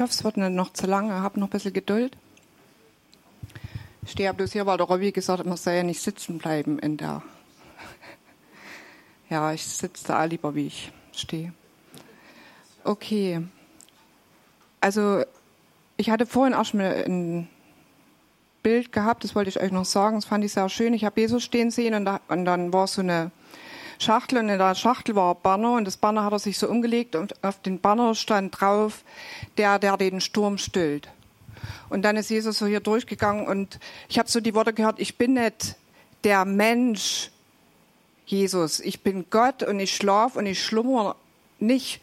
Ich hoffe, es wird nicht noch zu lange. Hab noch ein bisschen Geduld. Ich stehe bloß hier, weil der Robby gesagt hat, man soll ja nicht sitzen bleiben in der. Ja, ich sitze da lieber, wie ich stehe. Okay. Also, ich hatte vorhin auch schon ein Bild gehabt, das wollte ich euch noch sagen, das fand ich sehr schön. Ich habe Jesus stehen sehen und, da, und dann war so eine Schachtel und in der Schachtel war Banner und das Banner hat er sich so umgelegt und auf den Banner stand drauf, der, der den Sturm stillt. Und dann ist Jesus so hier durchgegangen und ich habe so die Worte gehört, ich bin nicht der Mensch, Jesus, ich bin Gott und ich schlaf und ich schlummer nicht.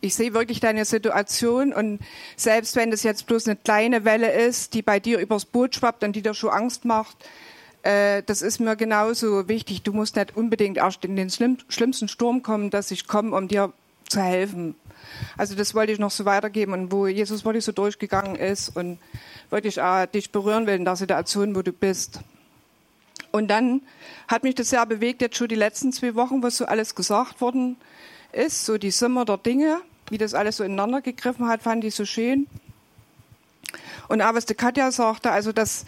Ich sehe wirklich deine Situation und selbst wenn das jetzt bloß eine kleine Welle ist, die bei dir übers Boot schwappt und die dir schon Angst macht, äh, das ist mir genauso wichtig. Du musst nicht unbedingt erst in den schlimm, schlimmsten Sturm kommen, dass ich komme, um dir zu helfen. Also das wollte ich noch so weitergeben und wo Jesus wirklich so durchgegangen ist und wollte ich auch dich berühren will in der Situation, wo du bist. Und dann hat mich das sehr bewegt, jetzt schon die letzten zwei Wochen, was so alles gesagt worden ist, so die Summe der Dinge, wie das alles so ineinander gegriffen hat, fand ich so schön. Und auch was die Katja sagte, also das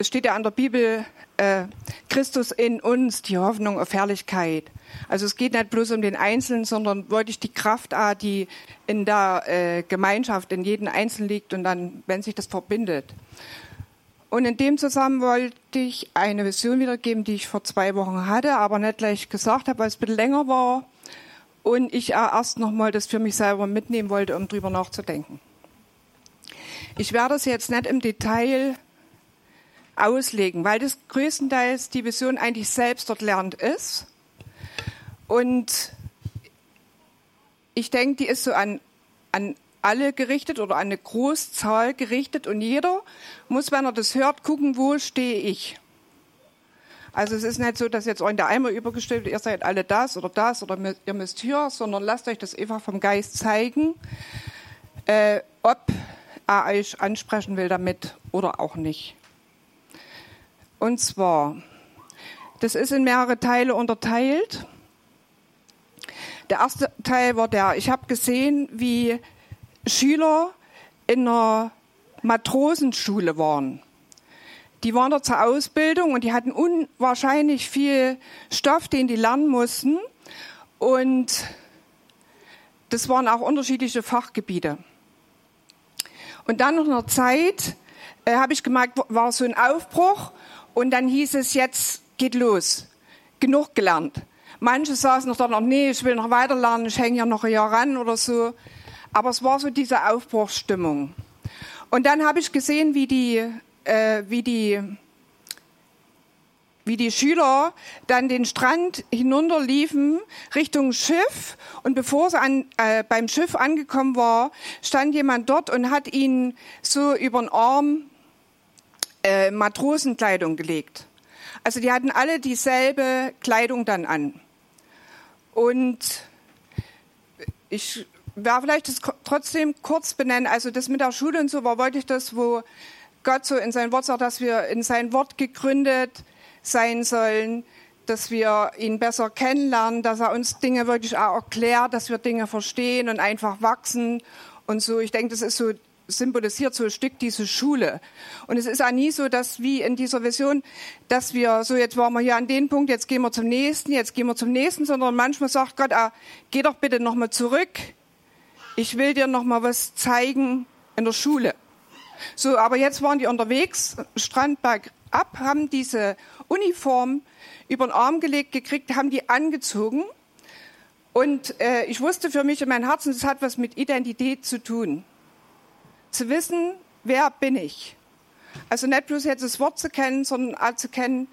steht ja an der Bibel, äh, Christus in uns, die Hoffnung auf Herrlichkeit. Also es geht nicht bloß um den Einzelnen, sondern wirklich die Kraft, ah, die in der äh, Gemeinschaft, in jedem Einzelnen liegt und dann, wenn sich das verbindet. Und in dem Zusammenhang wollte ich eine Vision wiedergeben, die ich vor zwei Wochen hatte, aber nicht gleich gesagt habe, weil es ein bisschen länger war und ich erst nochmal das für mich selber mitnehmen wollte, um drüber nachzudenken. Ich werde es jetzt nicht im Detail auslegen, weil das größtenteils die Vision eigentlich selbst dort lernt ist. Und ich denke, die ist so an, an alle gerichtet oder an eine Großzahl gerichtet und jeder muss, wenn er das hört, gucken, wo stehe ich. Also es ist nicht so, dass jetzt euch der Eimer übergestellt wird, ihr seid alle das oder das oder ihr müsst hier, sondern lasst euch das einfach vom Geist zeigen, äh, ob er euch ansprechen will damit oder auch nicht. Und zwar, das ist in mehrere Teile unterteilt. Der erste Teil war der, ich habe gesehen, wie Schüler in einer Matrosenschule waren. Die waren dort zur Ausbildung und die hatten unwahrscheinlich viel Stoff, den die lernen mussten. Und das waren auch unterschiedliche Fachgebiete. Und dann nach einer Zeit äh, habe ich gemerkt, war so ein Aufbruch und dann hieß es, jetzt geht los. Genug gelernt. Manche saßen noch da noch, nee, ich will noch weiter lernen, ich hänge ja noch ein Jahr ran oder so. Aber es war so diese Aufbruchsstimmung. Und dann habe ich gesehen, wie die, äh, wie die, wie die Schüler dann den Strand hinunterliefen Richtung Schiff. Und bevor sie an, äh, beim Schiff angekommen war, stand jemand dort und hat ihnen so über den Arm äh, Matrosenkleidung gelegt. Also die hatten alle dieselbe Kleidung dann an. Und ich werde vielleicht das trotzdem kurz benennen. Also das mit der Schule und so war wirklich das, wo Gott so in sein Wort sagt, dass wir in sein Wort gegründet sein sollen, dass wir ihn besser kennenlernen, dass er uns Dinge wirklich auch erklärt, dass wir Dinge verstehen und einfach wachsen und so. Ich denke, das ist so symbolisiert so ein Stück diese Schule. Und es ist auch nie so, dass wie in dieser Vision, dass wir so, jetzt waren wir hier an den Punkt, jetzt gehen wir zum nächsten, jetzt gehen wir zum nächsten, sondern manchmal sagt Gott, ah, geh doch bitte nochmal zurück. Ich will dir nochmal was zeigen in der Schule. So, aber jetzt waren die unterwegs, Strandberg ab, haben diese Uniform über den Arm gelegt gekriegt, haben die angezogen. Und äh, ich wusste für mich in meinem Herzen, das hat was mit Identität zu tun zu wissen, wer bin ich. Also nicht bloß jetzt das Wort zu kennen, sondern auch zu kennen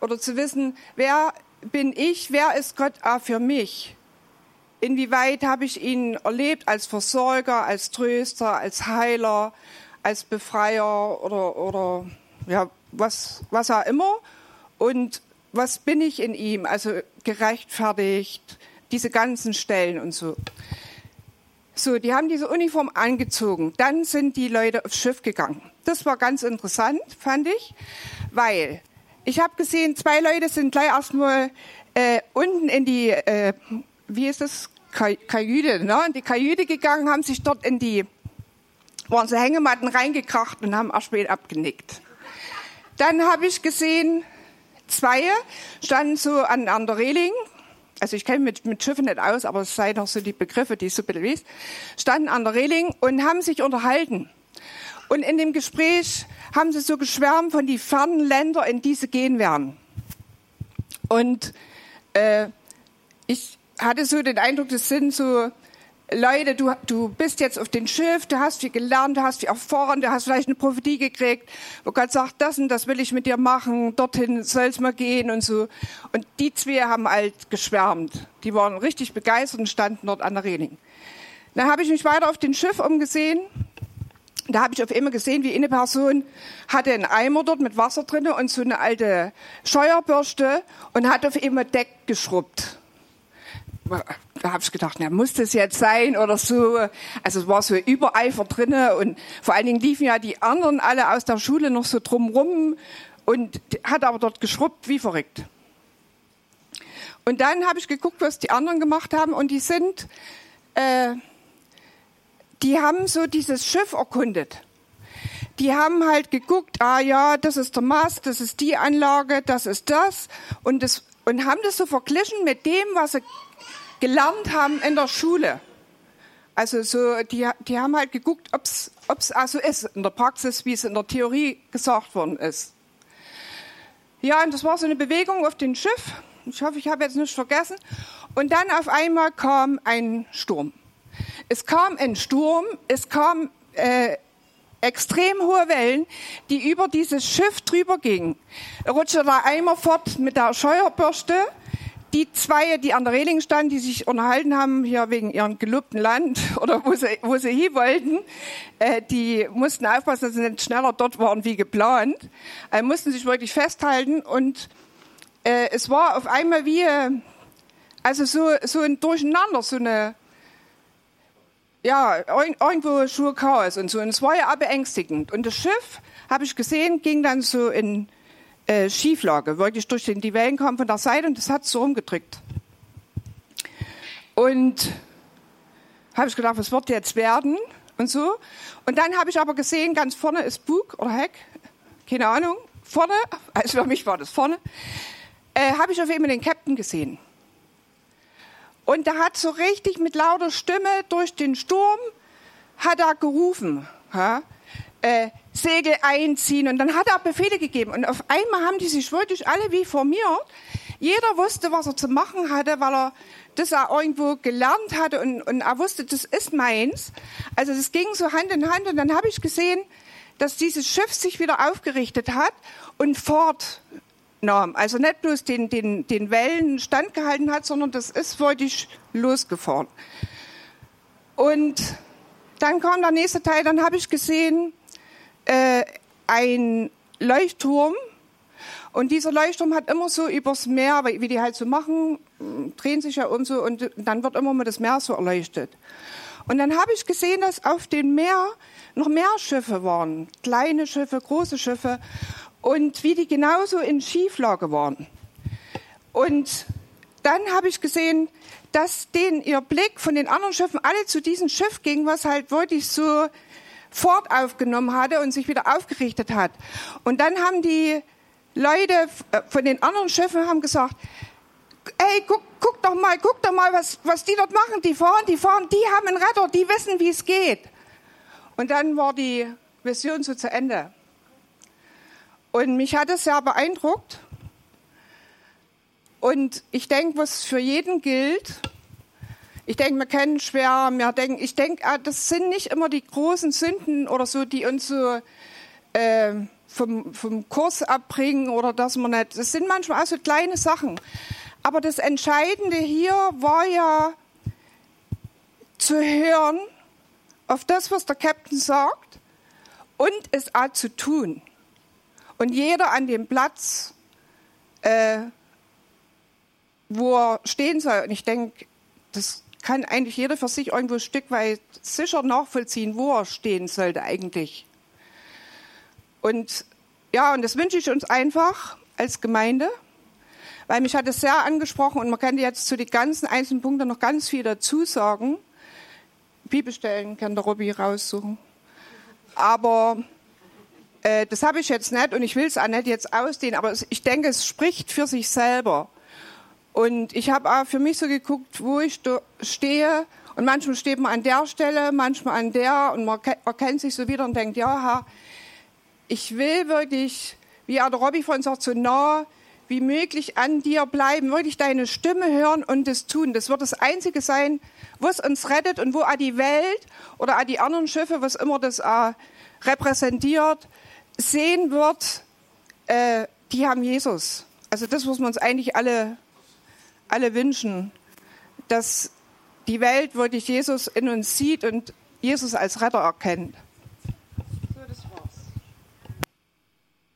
oder zu wissen, wer bin ich, wer ist Gott auch für mich. Inwieweit habe ich ihn erlebt als Versorger, als Tröster, als Heiler, als Befreier oder, oder ja, was, was auch immer. Und was bin ich in ihm? Also gerechtfertigt, diese ganzen Stellen und so. So, die haben diese Uniform angezogen. Dann sind die Leute aufs Schiff gegangen. Das war ganz interessant, fand ich, weil ich habe gesehen, zwei Leute sind gleich erstmal äh, unten in die, äh, wie ist das, Kajüte, ne? in die Kajüte gegangen, haben sich dort in die waren so Hängematten reingekracht und haben erst spät abgenickt. Dann habe ich gesehen, zwei standen so an, an der Reling, also ich kenne mit, mit Schiffen nicht aus, aber es seien noch so die Begriffe, die ich so bisschen weiß, standen an der Reling und haben sich unterhalten. Und in dem Gespräch haben sie so geschwärmt von die fernen Länder, in die sie gehen werden. Und äh, ich hatte so den Eindruck, das sind so Leute, du, du bist jetzt auf dem Schiff, du hast viel gelernt, du hast viel erfahren, du hast vielleicht eine Prophetie gekriegt, wo Gott sagt, das und das will ich mit dir machen, dorthin soll's mal gehen und so. Und die zwei haben halt geschwärmt. Die waren richtig begeistert und standen dort an der Reling. Dann habe ich mich weiter auf dem Schiff umgesehen. Da habe ich auf einmal gesehen, wie eine Person hatte einen Eimer dort mit Wasser drin und so eine alte Scheuerbürste und hat auf einmal Deck geschrubbt da habe ich gedacht, na, muss das jetzt sein oder so. Also es war so Übereifer drinne und vor allen Dingen liefen ja die anderen alle aus der Schule noch so drumrum und hat aber dort geschrubbt wie verrückt. Und dann habe ich geguckt, was die anderen gemacht haben und die sind, äh, die haben so dieses Schiff erkundet. Die haben halt geguckt, ah ja, das ist der Mast, das ist die Anlage, das ist das und das und haben das so verglichen mit dem, was sie gelernt haben in der Schule. Also so, die, die haben halt geguckt, ob es also ist in der Praxis, wie es in der Theorie gesagt worden ist. Ja, und das war so eine Bewegung auf dem Schiff. Ich hoffe, ich habe jetzt nicht vergessen. Und dann auf einmal kam ein Sturm. Es kam ein Sturm, es kam äh, extrem hohe Wellen, die über dieses Schiff drüber gingen. Rutschte da einmal fort mit der Scheuerbürste die zwei, die an der Reling standen, die sich unterhalten haben, hier wegen ihrem gelobten Land oder wo sie, wo sie hin wollten, äh, die mussten aufpassen, dass sie nicht schneller dort waren wie geplant, äh, mussten sich wirklich festhalten und äh, es war auf einmal wie, also so, so ein Durcheinander, so eine, ja, irgendwo schon Chaos und so. Und es war ja auch beängstigend. Und das Schiff, habe ich gesehen, ging dann so in, äh, Schieflage, wirklich durch den, die Wellen kamen von der Seite und das hat so umgedrückt. Und habe ich gedacht, was wird jetzt werden und so. Und dann habe ich aber gesehen, ganz vorne ist Bug oder Heck, keine Ahnung, vorne, also für mich war das vorne, äh, habe ich auf einmal den Captain gesehen. Und der hat so richtig mit lauter Stimme durch den Sturm, hat er gerufen, ja, äh, Segel einziehen und dann hat er Befehle gegeben und auf einmal haben die sich wirklich alle wie formiert. Jeder wusste, was er zu machen hatte, weil er das er irgendwo gelernt hatte und, und er wusste, das ist meins. Also das ging so Hand in Hand und dann habe ich gesehen, dass dieses Schiff sich wieder aufgerichtet hat und fortnahm. Also nicht bloß den, den, den Wellen standgehalten hat, sondern das ist wirklich losgefahren. Und dann kam der nächste Teil, dann habe ich gesehen, äh, ein Leuchtturm. Und dieser Leuchtturm hat immer so übers Meer, wie die halt so machen, drehen sich ja um so und dann wird immer mal das Meer so erleuchtet. Und dann habe ich gesehen, dass auf dem Meer noch mehr Schiffe waren. Kleine Schiffe, große Schiffe. Und wie die genauso in Schieflage waren. Und dann habe ich gesehen, dass denen ihr Blick von den anderen Schiffen alle zu diesem Schiff ging, was halt wirklich so Fort aufgenommen hatte und sich wieder aufgerichtet hat. Und dann haben die Leute äh, von den anderen Schiffen haben gesagt, ey, guck, guck doch mal, guck doch mal, was, was die dort machen. Die fahren, die fahren, die haben einen Retter, die wissen, wie es geht. Und dann war die Vision so zu Ende. Und mich hat es sehr beeindruckt. Und ich denke, was für jeden gilt, ich denke, wir kennen schwer, wir denken, ich denke, ah, das sind nicht immer die großen Sünden oder so, die uns so äh, vom, vom Kurs abbringen oder dass man nicht, das sind manchmal auch so kleine Sachen. Aber das Entscheidende hier war ja zu hören auf das, was der Captain sagt und es auch zu tun. Und jeder an dem Platz, äh, wo er stehen soll. Und ich denke, das kann eigentlich jeder für sich irgendwo ein Stück weit sicher nachvollziehen, wo er stehen sollte eigentlich. Und ja, und das wünsche ich uns einfach als Gemeinde, weil mich hat es sehr angesprochen und man kann jetzt zu den ganzen einzelnen Punkten noch ganz viel dazu sagen. Bibelstellen kann der Robby raussuchen. Aber äh, das habe ich jetzt nicht und ich will es auch nicht jetzt ausdehnen, aber ich denke, es spricht für sich selber. Und ich habe auch für mich so geguckt, wo ich stehe. Und manchmal steht man an der Stelle, manchmal an der und man erkennt sich so wieder und denkt, ja, Herr, ich will wirklich, wie auch der Robby von sagt, so nah wie möglich an dir bleiben, wirklich deine Stimme hören und das tun. Das wird das Einzige sein, was uns rettet und wo auch die Welt oder auch die anderen Schiffe, was immer das auch repräsentiert, sehen wird, äh, die haben Jesus. Also das muss man uns eigentlich alle, alle wünschen, dass die Welt wirklich Jesus in uns sieht und Jesus als Retter erkennt.